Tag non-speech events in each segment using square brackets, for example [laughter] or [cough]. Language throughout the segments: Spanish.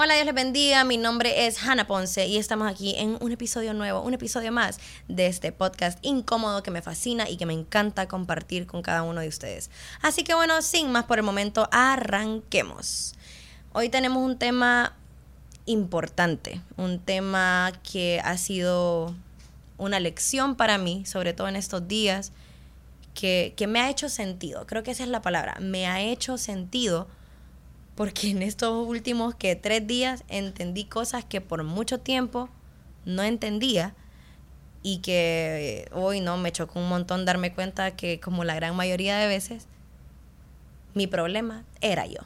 Hola, Dios les bendiga. Mi nombre es Hannah Ponce y estamos aquí en un episodio nuevo, un episodio más de este podcast incómodo que me fascina y que me encanta compartir con cada uno de ustedes. Así que bueno, sin más por el momento, arranquemos. Hoy tenemos un tema importante, un tema que ha sido una lección para mí, sobre todo en estos días, que, que me ha hecho sentido. Creo que esa es la palabra, me ha hecho sentido porque en estos últimos que tres días entendí cosas que por mucho tiempo no entendía y que hoy no me chocó un montón darme cuenta que como la gran mayoría de veces mi problema era yo.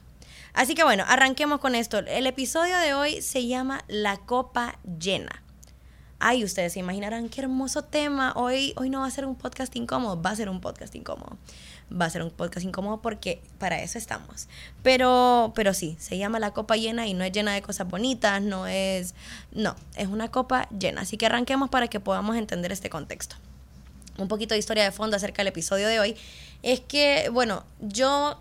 Así que bueno, arranquemos con esto. El episodio de hoy se llama La copa llena. Ay, ustedes se imaginarán qué hermoso tema. Hoy, hoy no va a ser un podcast incómodo, va a ser un podcast incómodo va a ser un podcast incómodo porque para eso estamos. Pero, pero sí, se llama la copa llena y no es llena de cosas bonitas, no es, no, es una copa llena. Así que arranquemos para que podamos entender este contexto. Un poquito de historia de fondo acerca del episodio de hoy es que, bueno, yo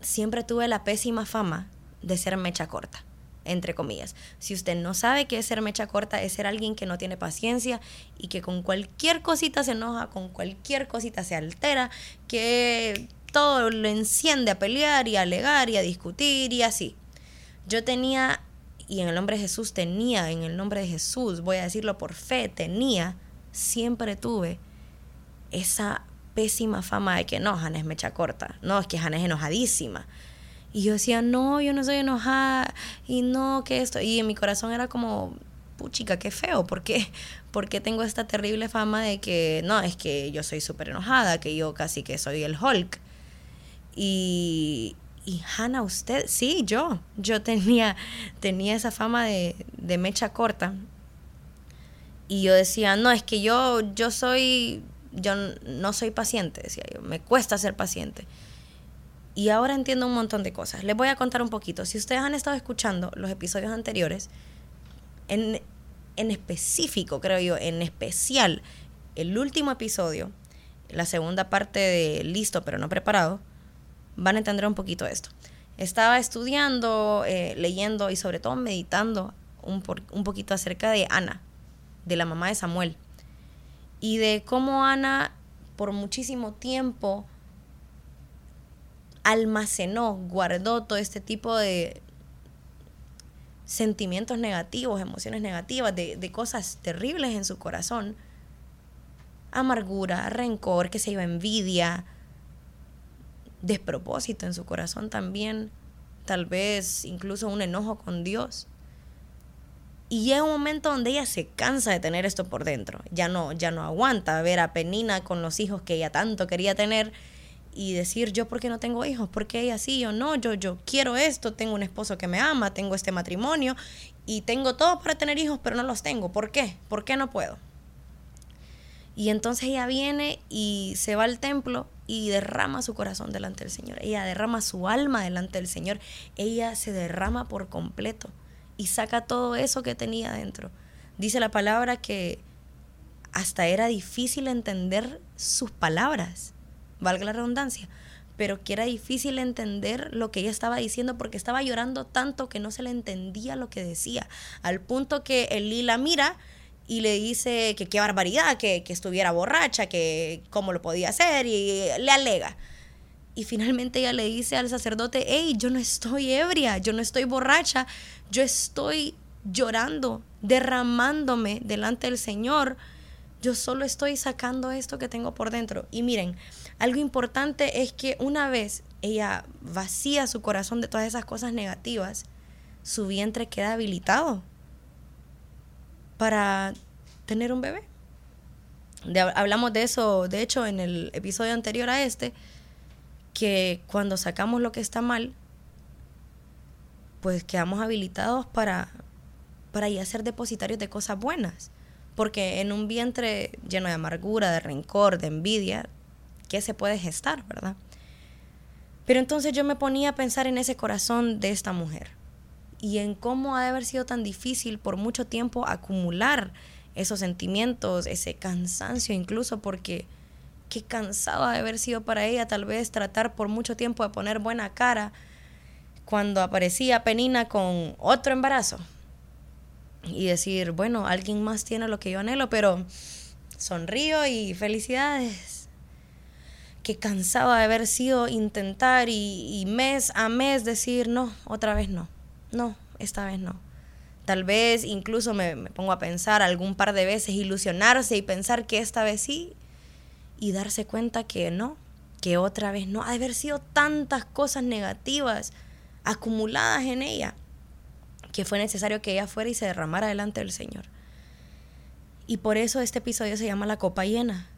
siempre tuve la pésima fama de ser mecha corta entre comillas. Si usted no sabe qué es ser mecha corta, es ser alguien que no tiene paciencia y que con cualquier cosita se enoja, con cualquier cosita se altera, que todo lo enciende a pelear y a alegar y a discutir y así. Yo tenía, y en el nombre de Jesús tenía, en el nombre de Jesús, voy a decirlo por fe, tenía, siempre tuve esa pésima fama de que no, Jana es mecha corta, no, es que Jana es enojadísima y yo decía, no, yo no soy enojada y no, que esto. Y en mi corazón era como, puchica, qué feo, ¿por qué? Tengo esta terrible fama de que, no, es que yo soy súper enojada, que yo casi que soy el Hulk. Y, y Hannah, usted, sí, yo, yo tenía, tenía esa fama de, de mecha corta. Y yo decía, no, es que yo, yo soy, yo no soy paciente, decía yo, me cuesta ser paciente. Y ahora entiendo un montón de cosas. Les voy a contar un poquito. Si ustedes han estado escuchando los episodios anteriores, en, en específico, creo yo, en especial, el último episodio, la segunda parte de Listo pero no preparado, van a entender un poquito esto. Estaba estudiando, eh, leyendo y sobre todo meditando un, un poquito acerca de Ana, de la mamá de Samuel, y de cómo Ana por muchísimo tiempo almacenó, guardó todo este tipo de sentimientos negativos, emociones negativas, de, cosas terribles en su corazón. Amargura, rencor, que se iba envidia, despropósito en su corazón también, tal vez incluso un enojo con Dios. Y llega un momento donde ella se cansa de tener esto por dentro. Ya no, ya no aguanta ver a Penina con los hijos que ella tanto quería tener y decir yo por qué no tengo hijos, por qué ella sí, yo no, yo, yo quiero esto, tengo un esposo que me ama, tengo este matrimonio y tengo todo para tener hijos, pero no los tengo. ¿Por qué? ¿Por qué no puedo? Y entonces ella viene y se va al templo y derrama su corazón delante del Señor. Ella derrama su alma delante del Señor. Ella se derrama por completo y saca todo eso que tenía dentro. Dice la palabra que hasta era difícil entender sus palabras valga la redundancia, pero que era difícil entender lo que ella estaba diciendo porque estaba llorando tanto que no se le entendía lo que decía, al punto que Elí la mira y le dice que qué barbaridad, que, que estuviera borracha, que cómo lo podía hacer y le alega. Y finalmente ella le dice al sacerdote, hey, yo no estoy ebria, yo no estoy borracha, yo estoy llorando, derramándome delante del Señor, yo solo estoy sacando esto que tengo por dentro. Y miren, algo importante es que una vez ella vacía su corazón de todas esas cosas negativas, su vientre queda habilitado para tener un bebé. hablamos de eso, de hecho, en el episodio anterior a este, que cuando sacamos lo que está mal, pues quedamos habilitados para, para ya ser depositarios de cosas buenas. Porque en un vientre lleno de amargura, de rencor, de envidia, qué se puede gestar, ¿verdad? Pero entonces yo me ponía a pensar en ese corazón de esta mujer y en cómo ha de haber sido tan difícil por mucho tiempo acumular esos sentimientos, ese cansancio incluso, porque qué cansado ha de haber sido para ella tal vez tratar por mucho tiempo de poner buena cara cuando aparecía Penina con otro embarazo y decir, bueno, alguien más tiene lo que yo anhelo, pero sonrío y felicidades. Que cansaba de haber sido intentar y, mes a mes decir, no, otra vez no, no, esta vez no. Tal vez incluso me, me pongo a pensar algún par de veces, ilusionarse y pensar que esta vez sí y darse cuenta que no, que otra vez no. Ha de haber sido tantas cosas negativas acumuladas en ella que fue necesario que ella fuera y se derramara delante del Señor. Y por eso este episodio se llama La copa llena,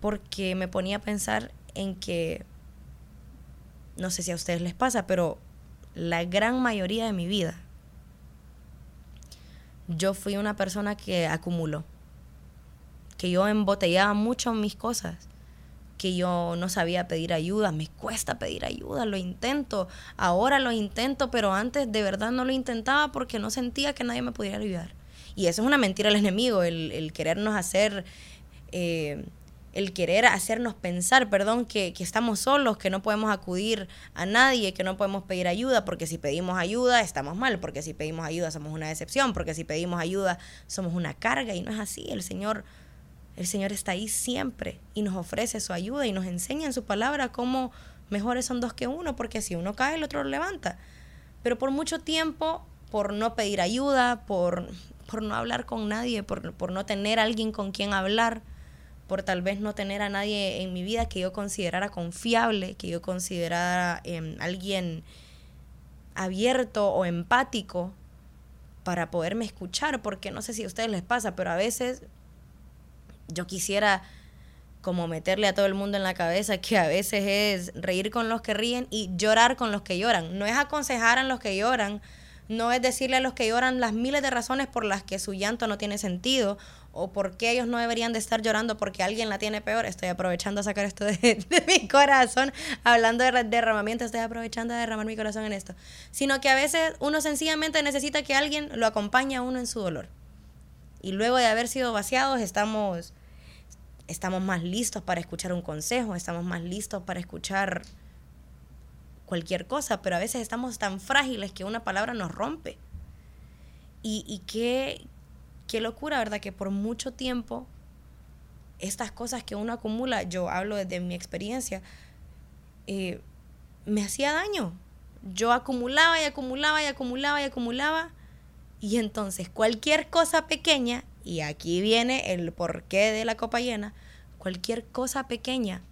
porque me ponía a pensar en que, no sé si a ustedes les pasa, pero la gran mayoría de mi vida, yo fui una persona que acumuló, que yo embotellaba mucho mis cosas que yo no sabía pedir ayuda, me cuesta pedir ayuda, lo intento, ahora lo intento, pero antes de verdad no lo intentaba porque no sentía que nadie me pudiera ayudar. Y eso es una mentira del enemigo, el, querernos hacer, eh, el querer hacernos pensar, perdón, que, que estamos solos, que no podemos acudir a nadie, que no podemos pedir ayuda, porque si pedimos ayuda estamos mal, porque si pedimos ayuda somos una decepción, porque si pedimos ayuda somos una carga, y no es así, el Señor el Señor está ahí siempre y nos ofrece su ayuda y nos enseña en su palabra cómo mejores son dos que uno, porque si uno cae, el otro lo levanta. Pero por mucho tiempo, por no pedir ayuda, por, por no hablar con nadie, por, por no tener alguien con quien hablar, por tal vez no tener a nadie en mi vida que yo considerara confiable, que yo considerara em, alguien abierto o empático para poderme escuchar, porque no sé si a ustedes les pasa, pero a veces yo quisiera como meterle a todo el mundo en la cabeza que a veces es reír con los que ríen y llorar con los que lloran. No es aconsejar a los que lloran, no es decirle a los que lloran las miles de razones por las que su llanto no tiene sentido o por qué ellos no deberían de estar llorando porque alguien la tiene peor. Estoy aprovechando a sacar esto de, [laughs] de mi corazón, hablando de derramamiento, estoy aprovechando a derramar mi corazón en esto. Sino que a veces uno sencillamente necesita que alguien lo acompañe a uno en su dolor. Y luego de haber sido vaciados, estamos estamos más listos para escuchar un consejo, estamos más listos para escuchar cualquier cosa, pero a veces estamos tan frágiles que una palabra nos rompe. Y, y qué, qué locura, ¿verdad? Que por mucho tiempo estas cosas que uno acumula, yo hablo desde mi experiencia, eh, me hacía daño. Yo acumulaba y acumulaba y acumulaba y acumulaba. Y entonces cualquier cosa pequeña y aquí viene el porqué de la copa llena, cualquier cosa pequeña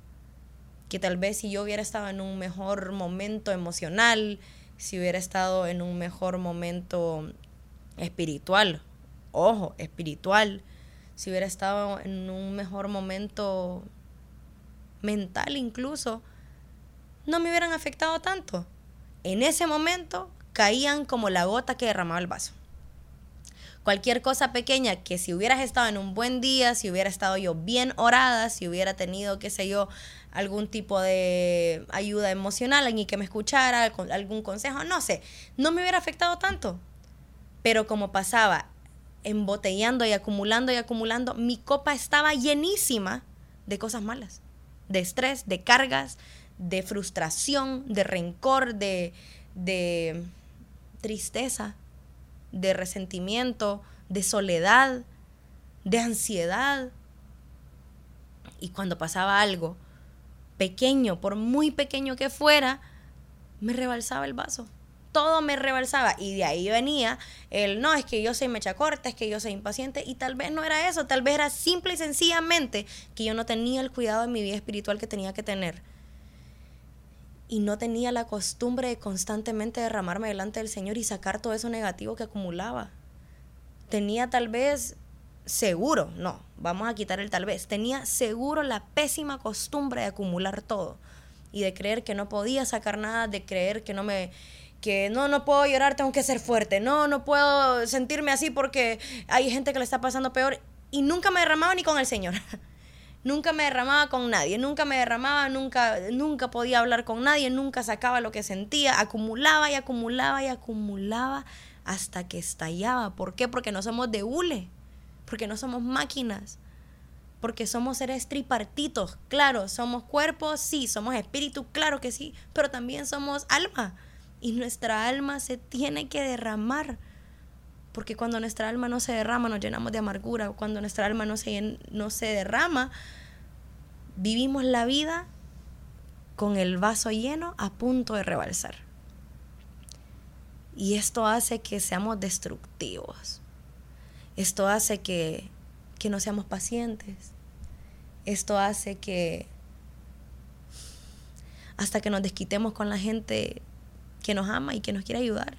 que tal vez si yo hubiera estado en un mejor momento emocional, si hubiera estado en un mejor momento espiritual, ojo, espiritual, si hubiera estado en un mejor momento mental incluso, no me hubieran afectado tanto. En ese momento caían como la gota que derramaba el vaso cualquier cosa pequeña que si hubieras estado en un buen día, si hubiera estado yo bien orada, si hubiera tenido, qué sé yo, algún tipo de ayuda emocional, alguien que me escuchara, algún consejo, no sé, no me hubiera afectado tanto. Pero como pasaba embotellando y acumulando y acumulando, mi copa estaba llenísima de cosas malas, de estrés, de cargas, de frustración, de rencor, de, de tristeza de resentimiento, de soledad, de ansiedad. Y cuando pasaba algo pequeño, por muy pequeño que fuera, me rebalsaba el vaso. Todo me rebalsaba. Y de ahí venía el, no, es que yo soy mecha corta, es que yo soy impaciente. Y tal vez no era eso, tal vez era simple y sencillamente que yo no tenía el cuidado de mi vida espiritual que tenía que tener y no tenía la costumbre de constantemente derramarme delante del Señor y sacar todo eso negativo que acumulaba. Tenía tal vez seguro, no, vamos a quitar el tal vez, tenía seguro la pésima costumbre de acumular todo y de creer que no podía sacar nada, de creer que no me que no no puedo llorar, tengo que ser fuerte, no no puedo sentirme así porque hay gente que le está pasando peor y nunca me derramaba ni con el Señor. [laughs] Nunca me derramaba con nadie, nunca me derramaba, nunca, nunca podía hablar con nadie, nunca sacaba lo que sentía, acumulaba y acumulaba y acumulaba hasta que estallaba. ¿Por qué? Porque no somos de hule, porque no somos máquinas, porque somos seres tripartitos, claro, somos cuerpos, sí, somos espíritu, claro que sí, pero también somos alma. Y nuestra alma se tiene que derramar. Porque cuando nuestra alma no se derrama, nos llenamos de amargura. Cuando nuestra alma no se, no se derrama, vivimos la vida con el vaso lleno a punto de rebalsar. Y esto hace que seamos destructivos. Esto hace que, que no seamos pacientes. Esto hace que hasta que nos desquitemos con la gente que nos ama y que nos quiere ayudar.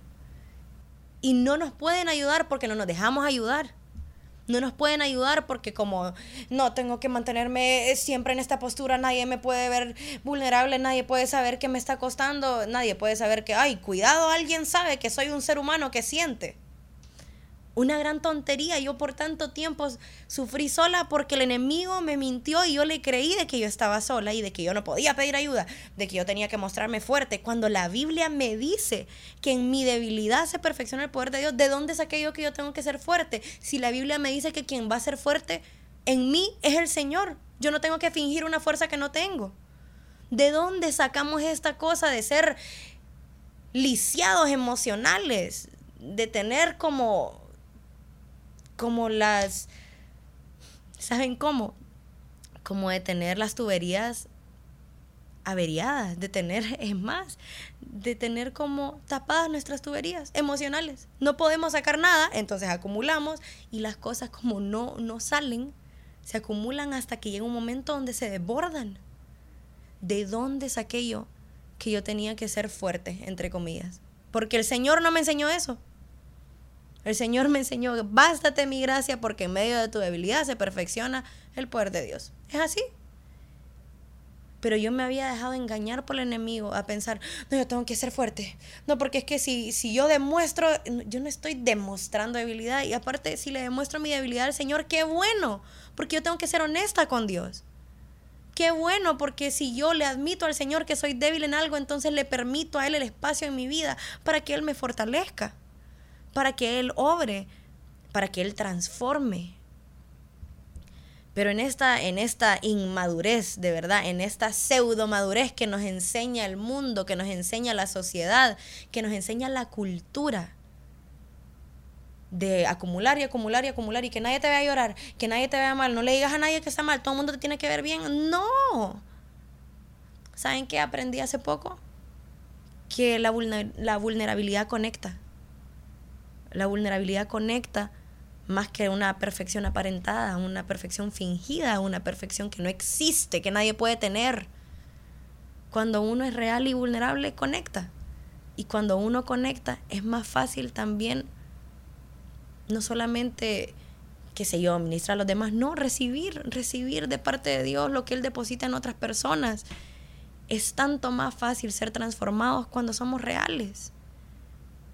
Y no nos pueden ayudar porque no nos dejamos ayudar. No nos pueden ayudar porque como no tengo que mantenerme siempre en esta postura, nadie me puede ver vulnerable, nadie puede saber que me está costando, nadie puede saber que, ay, cuidado, alguien sabe que soy un ser humano que siente una gran tontería. Yo por tanto tiempo sufrí sola porque el enemigo me mintió y yo le creí de que yo estaba sola y de que yo no podía pedir ayuda, de que yo tenía que mostrarme fuerte. Cuando la Biblia me dice que en mi debilidad se perfecciona el poder de Dios, ¿de dónde saqué yo que yo tengo que ser fuerte? Si la Biblia me dice que quien va a ser fuerte en mí es el Señor. Yo no tengo que fingir una fuerza que no tengo. ¿De dónde sacamos esta cosa de ser lisiados emocionales? De tener como como las, ¿saben cómo? Como de tener las tuberías averiadas, de tener, [laughs] es más, de tener como tapadas nuestras tuberías emocionales. No podemos sacar nada, entonces acumulamos y las cosas como no, no salen, se acumulan hasta que llega un momento donde se desbordan. ¿De dónde saqué yo que yo tenía que ser fuerte, entre comillas? Porque el Señor no me enseñó eso. El Señor me enseñó, bástate mi gracia porque en medio de tu debilidad se perfecciona el poder de Dios. Es así. Pero yo me había dejado engañar por el enemigo a pensar, no, yo tengo que ser fuerte. No, porque es que si, si yo demuestro, yo no estoy demostrando debilidad. Y aparte, si le demuestro mi debilidad al Señor, qué bueno, porque yo tengo que ser honesta con Dios. Qué bueno, porque si yo le admito al Señor que soy débil en algo, entonces le permito a Él el espacio en mi vida para que Él me fortalezca para que Él obre, para que Él transforme. Pero en esta, en esta inmadurez, de verdad, en esta pseudo madurez que nos enseña el mundo, que nos enseña la sociedad, que nos enseña la cultura, de acumular y acumular y acumular y que nadie te vea llorar, que nadie te vea mal, no le digas a nadie que está mal, todo el mundo te tiene que ver bien. No. ¿Saben qué aprendí hace poco? Que la, la vulnerabilidad conecta. La vulnerabilidad conecta más que una perfección aparentada, una perfección fingida, una perfección que no existe, que nadie puede tener. Cuando uno es real y vulnerable, conecta. Y cuando uno conecta, es más fácil también, no solamente, qué sé yo, ministrar a los demás, no, recibir, recibir de parte de Dios lo que Él deposita en otras personas. Es tanto más fácil ser transformados cuando somos reales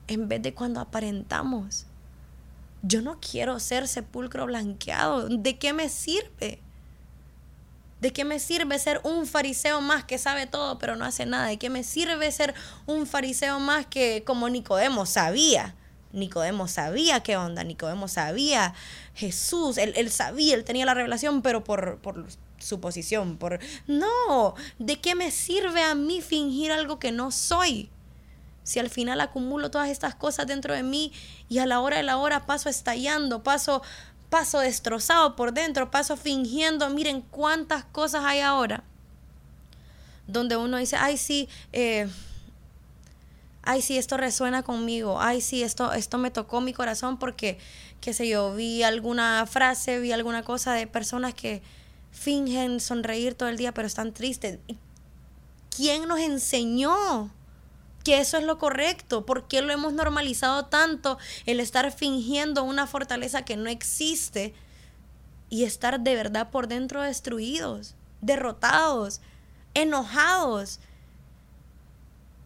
en vez de cuando aparentamos. Yo no quiero ser sepulcro blanqueado. ¿De qué me sirve? ¿De qué me sirve ser un fariseo más que sabe todo pero no hace nada? ¿De qué me sirve ser un fariseo más que como Nicodemo sabía? Nicodemo sabía qué onda, Nicodemo sabía Jesús, él, sabía, él tenía la revelación, pero por, por su posición, por... No, ¿de qué me sirve a mí fingir algo que no soy? Si al final acumulo todas estas cosas dentro de mí y a la hora de la hora paso estallando, paso, paso destrozado por dentro, paso fingiendo, miren cuántas cosas hay ahora, donde uno dice, ay sí, eh, ay sí, esto resuena conmigo, ay sí, esto, esto me tocó mi corazón porque, qué sé yo, vi alguna frase, vi alguna cosa de personas que fingen sonreír todo el día pero están tristes. ¿Quién nos enseñó? Que eso es lo correcto, ¿por qué lo hemos normalizado tanto el estar fingiendo una fortaleza que no existe y estar de verdad por dentro destruidos, derrotados, enojados?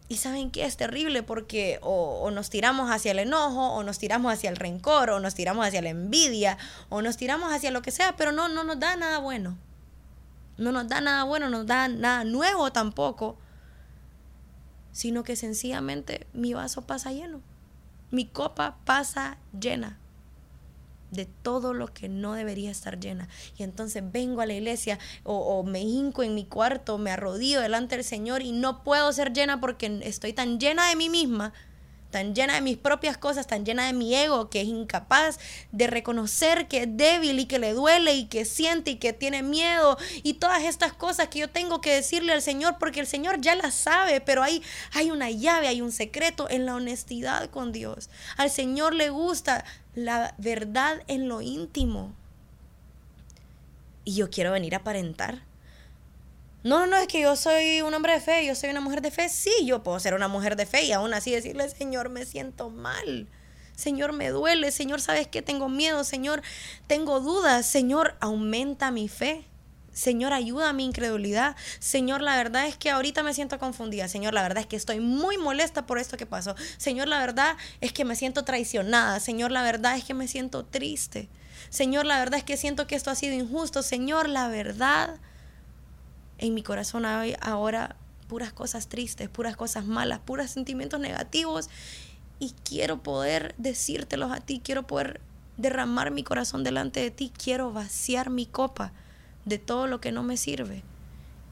Y saben que es terrible porque o, nos tiramos hacia el enojo, o nos tiramos hacia el rencor, o nos tiramos hacia la envidia, o nos tiramos hacia lo que sea, pero no, no nos da nada bueno. No nos da nada bueno, no nos da nada nuevo tampoco sino que sencillamente mi vaso pasa lleno, mi copa pasa llena. de todo lo que no debería estar llena. Y entonces vengo a la iglesia o, o, me hinco en mi cuarto, me arrodillo delante del Señor y no puedo ser llena porque estoy tan llena de mí misma tan llena de mis propias cosas, tan llena de mi ego, que es incapaz de reconocer que es débil y que le duele y que siente y que tiene miedo y todas estas cosas que yo tengo que decirle al Señor porque el Señor ya las sabe, pero hay, hay una llave, hay un secreto en la honestidad con Dios. Al Señor le gusta la verdad en lo íntimo. Y yo quiero venir a aparentar no, no, no, es que yo soy un hombre de fe, yo soy una mujer de fe. Sí, yo puedo ser una mujer de fe y aún así decirle, Señor, me siento mal. Señor, me duele. Señor, ¿sabes qué? Tengo miedo. Señor, tengo dudas. Señor, aumenta mi fe. Señor, ayuda a mi incredulidad. Señor, la verdad es que ahorita me siento confundida. Señor, la verdad es que estoy muy molesta por esto que pasó. Señor, la verdad es que me siento traicionada. Señor, la verdad es que me siento triste. Señor, la verdad es que siento que esto ha sido injusto. Señor, la verdad en mi corazón hay ahora puras cosas tristes, puras cosas malas, puros sentimientos negativos. Y quiero poder decírtelos a ti, quiero poder derramar mi corazón delante de ti, quiero vaciar mi copa de todo lo que no me sirve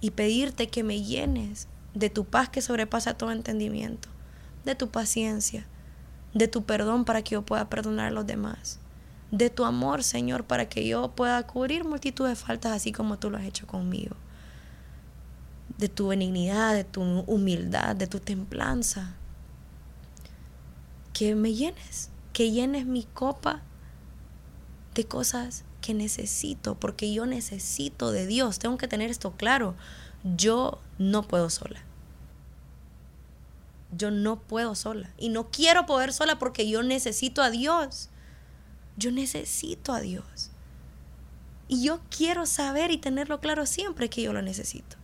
y pedirte que me llenes de tu paz que sobrepasa todo entendimiento, de tu paciencia, de tu perdón para que yo pueda perdonar a los demás, de tu amor, Señor, para que yo pueda cubrir multitud de faltas así como tú lo has hecho conmigo de tu benignidad, de tu humildad, de tu templanza. Que me llenes, que llenes mi copa de cosas que necesito, porque yo necesito de Dios. Tengo que tener esto claro. Yo no puedo sola. Yo no puedo sola. Y no quiero poder sola porque yo necesito a Dios. Yo necesito a Dios. Y yo quiero saber y tenerlo claro siempre que yo lo necesito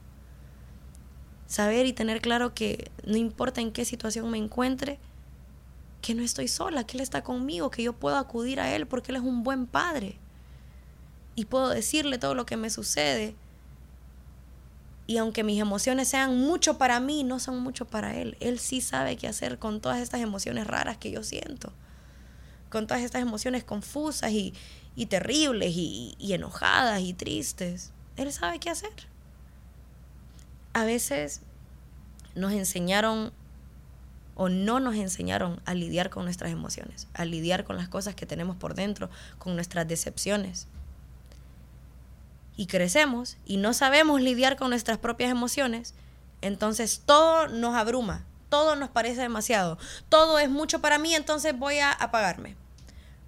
saber y tener claro que no importa en qué situación me encuentre, que no estoy sola, que Él está conmigo, que yo puedo acudir a Él porque Él es un buen padre. Y puedo decirle todo lo que me sucede. Y aunque mis emociones sean mucho para mí, no son mucho para Él. Él sí sabe qué hacer con todas estas emociones raras que yo siento. Con todas estas emociones confusas y, terribles y enojadas y tristes. Él sabe qué hacer a veces nos enseñaron o no nos enseñaron a lidiar con nuestras emociones, a lidiar con las cosas que tenemos por dentro, con nuestras decepciones. Y crecemos y no sabemos lidiar con nuestras propias emociones, entonces todo nos abruma, todo nos parece demasiado, todo es mucho para mí, entonces voy a apagarme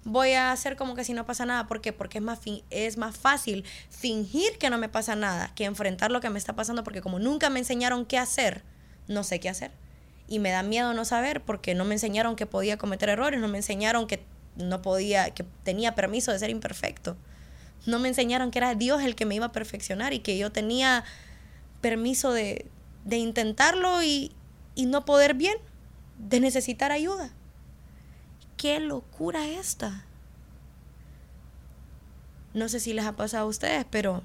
voy a hacer como que si no pasa nada. ¿Por qué? Porque es más, es más fácil fingir que no me pasa nada que enfrentar lo que me está pasando porque como nunca me enseñaron qué hacer, no sé qué hacer. Y me da miedo no saber porque no me enseñaron que podía cometer errores, no me enseñaron que no podía, que tenía permiso de ser imperfecto. No me enseñaron que era Dios el que me iba a perfeccionar y que yo tenía permiso de, de intentarlo y, y no poder bien, de necesitar ayuda qué locura esta. No sé si les ha pasado a ustedes, pero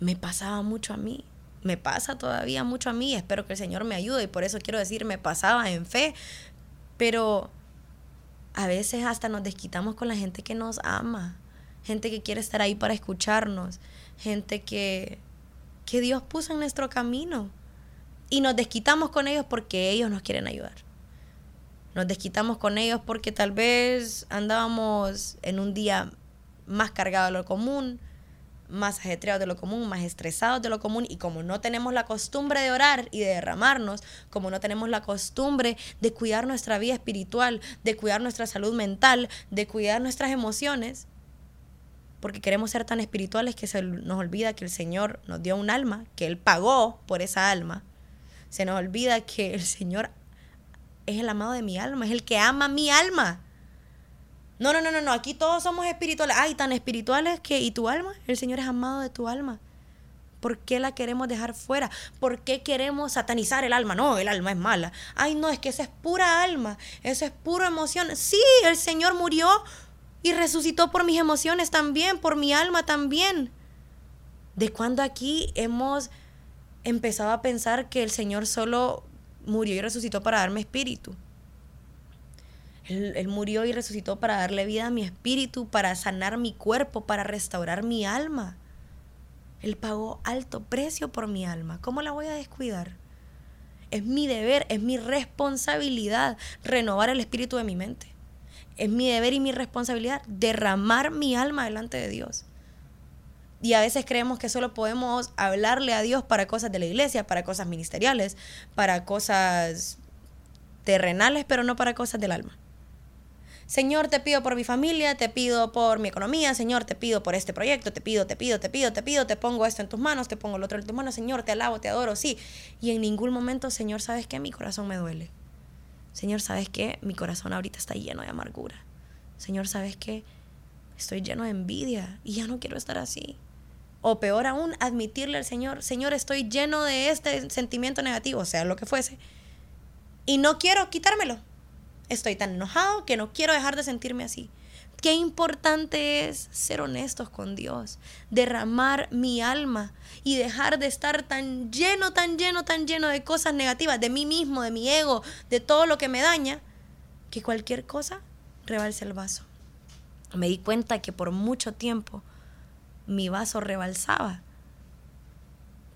me pasaba mucho a mí. Me pasa todavía mucho a mí. Espero que el Señor me ayude y por eso quiero decir, me pasaba en fe. Pero a veces hasta nos desquitamos con la gente que nos ama. Gente que quiere estar ahí para escucharnos. Gente que, que Dios puso en nuestro camino. Y nos desquitamos con ellos porque ellos nos quieren ayudar nos desquitamos con ellos porque tal vez andábamos en un día más cargado de lo común, más ajetreado de lo común, más estresados de lo común y como no tenemos la costumbre de orar y de derramarnos, como no tenemos la costumbre de cuidar nuestra vida espiritual, de cuidar nuestra salud mental, de cuidar nuestras emociones, porque queremos ser tan espirituales que se nos olvida que el Señor nos dio un alma, que Él pagó por esa alma. Se nos olvida que el Señor es el amado de mi alma, es el que ama mi alma. No, no, no, no, no, aquí todos somos espirituales. Ay, tan espirituales que, ¿y tu alma? El Señor es amado de tu alma. ¿Por qué la queremos dejar fuera? ¿Por qué queremos satanizar el alma? No, el alma es mala. Ay, no, es que esa es pura alma, eso es pura emoción. Sí, el Señor murió y resucitó por mis emociones también, por mi alma también. ¿De cuándo aquí hemos empezado a pensar que el Señor solo murió y resucitó para darme espíritu. Él, él, murió y resucitó para darle vida a mi espíritu, para sanar mi cuerpo, para restaurar mi alma. Él pagó alto precio por mi alma. ¿Cómo la voy a descuidar? Es mi deber, es mi responsabilidad renovar el espíritu de mi mente. Es mi deber y mi responsabilidad derramar mi alma delante de Dios. Y a veces creemos que solo podemos hablarle a Dios para cosas de la iglesia, para cosas ministeriales, para cosas terrenales, pero no para cosas del alma. Señor, te pido por mi familia, te pido por mi economía, Señor, te pido por este proyecto, te pido, te pido, te pido, te pido, te pongo esto en tus manos, te pongo lo otro en tus manos, Señor, te alabo, te adoro, sí. Y en ningún momento, Señor, ¿sabes qué? Mi corazón me duele. Señor, ¿sabes qué? Mi corazón ahorita está lleno de amargura. Señor, ¿sabes qué? Estoy lleno de envidia y ya no quiero estar así. O peor aún, admitirle al Señor, Señor, estoy lleno de este sentimiento negativo, sea lo que fuese, y no quiero quitármelo. Estoy tan enojado que no quiero dejar de sentirme así. Qué importante es ser honestos con Dios, derramar mi alma y dejar de estar tan lleno, tan lleno, tan lleno de cosas negativas, de mí mismo, de mi ego, de todo lo que me daña, que cualquier cosa rebalse el vaso. Me di cuenta que por mucho tiempo mi vaso rebalsaba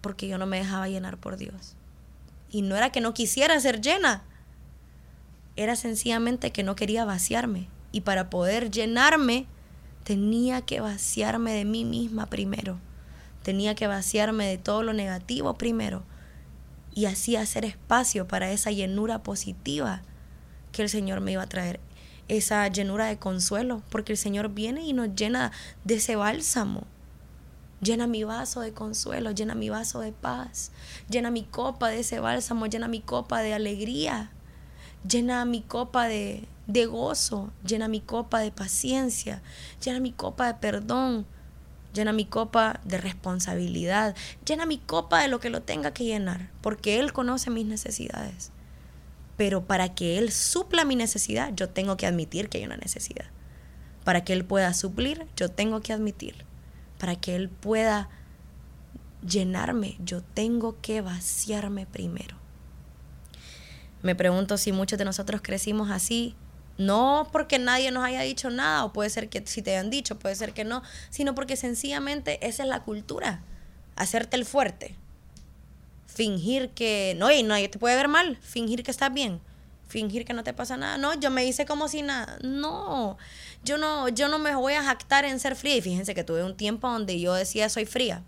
porque yo no me dejaba llenar por Dios. Y no era que no quisiera ser llena, era sencillamente que no quería vaciarme. Y para poder llenarme, tenía que vaciarme de mí misma primero. Tenía que vaciarme de todo lo negativo primero. Y así hacer espacio para esa llenura positiva que el Señor me iba a traer. Esa llenura de consuelo, porque el Señor viene y nos llena de ese bálsamo Llena mi vaso de consuelo, llena mi vaso de paz, llena mi copa de ese bálsamo, llena mi copa de alegría, llena mi copa de, de gozo, llena mi copa de paciencia, llena mi copa de perdón, llena mi copa de responsabilidad, llena mi copa de lo que lo tenga que llenar, porque Él conoce mis necesidades. Pero para que Él supla mi necesidad, yo tengo que admitir que hay una necesidad. Para que Él pueda suplir, yo tengo que admitir para que Él pueda llenarme, yo tengo que vaciarme primero. Me pregunto si muchos de nosotros crecimos así, no porque nadie nos haya dicho nada, o puede ser que si te hayan dicho, puede ser que no, sino porque sencillamente esa es la cultura, hacerte el fuerte, fingir que, no, y nadie te puede ver mal, fingir que estás bien, fingir que no te pasa nada. No, yo me hice como si nada. No, yo no, yo no me voy a jactar en ser fría. Y fíjense que tuve un tiempo donde yo decía soy fría.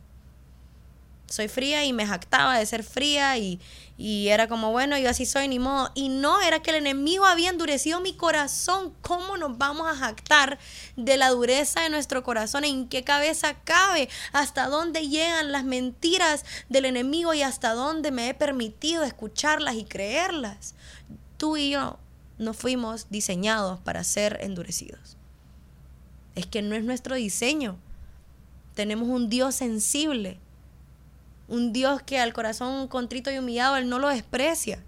Soy fría y me jactaba de ser fría y, y era como, bueno, yo así soy, ni modo. Y no, era que el enemigo había endurecido mi corazón. ¿Cómo nos vamos a jactar de la dureza de nuestro corazón? ¿En qué cabeza cabe? ¿Hasta dónde llegan las mentiras del enemigo y hasta dónde me he permitido escucharlas y creerlas? Tú y yo no fuimos diseñados para ser endurecidos. Es que no es nuestro diseño. Tenemos un Dios sensible, un Dios que al corazón contrito y humillado Él no lo desprecia.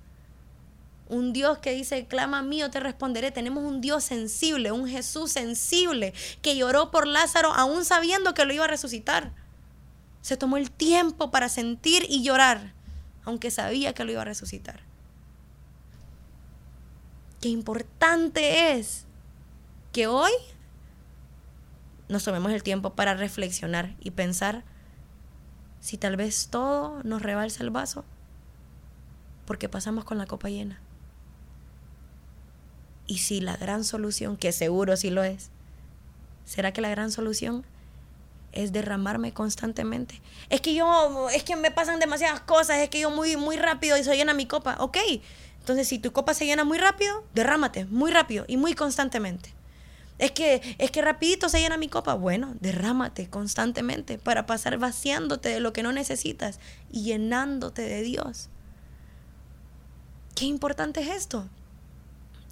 Un Dios que dice, clama a mí, yo te responderé. Tenemos un Dios sensible, un Jesús sensible, que lloró por Lázaro aún sabiendo que lo iba a resucitar. Se tomó el tiempo para sentir y llorar, aunque sabía que lo iba a resucitar qué importante es que hoy nos tomemos el tiempo para reflexionar y pensar si tal vez todo nos rebalsa el vaso porque pasamos con la copa llena. Y si la gran solución, que seguro sí lo es, ¿será que la gran solución es derramarme constantemente? Es que yo, es que me pasan demasiadas cosas, es que yo muy, muy rápido y se llena mi copa. Ok, entonces, si tu copa se llena muy rápido, derrámate muy rápido y muy constantemente. Es que, es que rapidito se llena mi copa. Bueno, derrámate constantemente para pasar vaciándote de lo que no necesitas y llenándote de Dios. Qué importante es esto.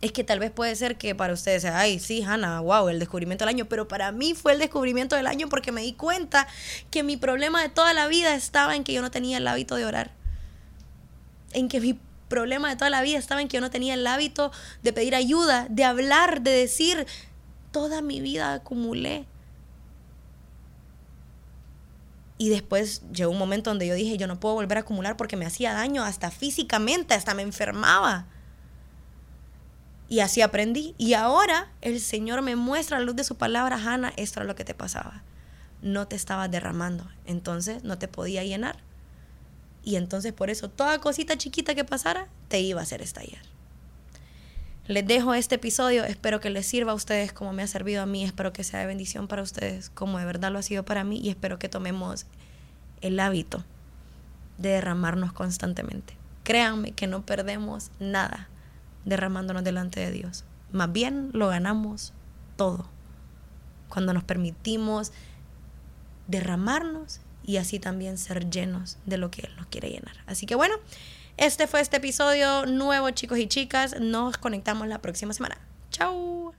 Es que tal vez puede ser que para ustedes sea, ay, sí, Hannah, wow, el descubrimiento del año, pero para mí fue el descubrimiento del año porque me di cuenta que mi problema de toda la vida estaba en que yo no tenía el hábito de orar. En que mi problema de toda la vida estaba en que yo no tenía el hábito de pedir ayuda, de hablar, de decir, toda mi vida acumulé. Y después llegó un momento donde yo dije, yo no puedo volver a acumular porque me hacía daño hasta físicamente, hasta me enfermaba. Y así aprendí. Y ahora el Señor me muestra a la luz de su palabra, Hannah, esto era lo que te pasaba. No te estabas derramando. Entonces no te podía llenar. Y entonces por eso toda cosita chiquita que pasara te iba a hacer estallar. Les dejo este episodio, espero que les sirva a ustedes como me ha servido a mí, espero que sea de bendición para ustedes como de verdad lo ha sido para mí y espero que tomemos el hábito de derramarnos constantemente. Créanme que no perdemos nada derramándonos delante de Dios. Más bien lo ganamos todo. Cuando nos permitimos derramarnos y así también ser llenos de lo que Él nos quiere llenar. Así que bueno, este fue este episodio nuevo, chicos y chicas. Nos conectamos la próxima semana. Chao.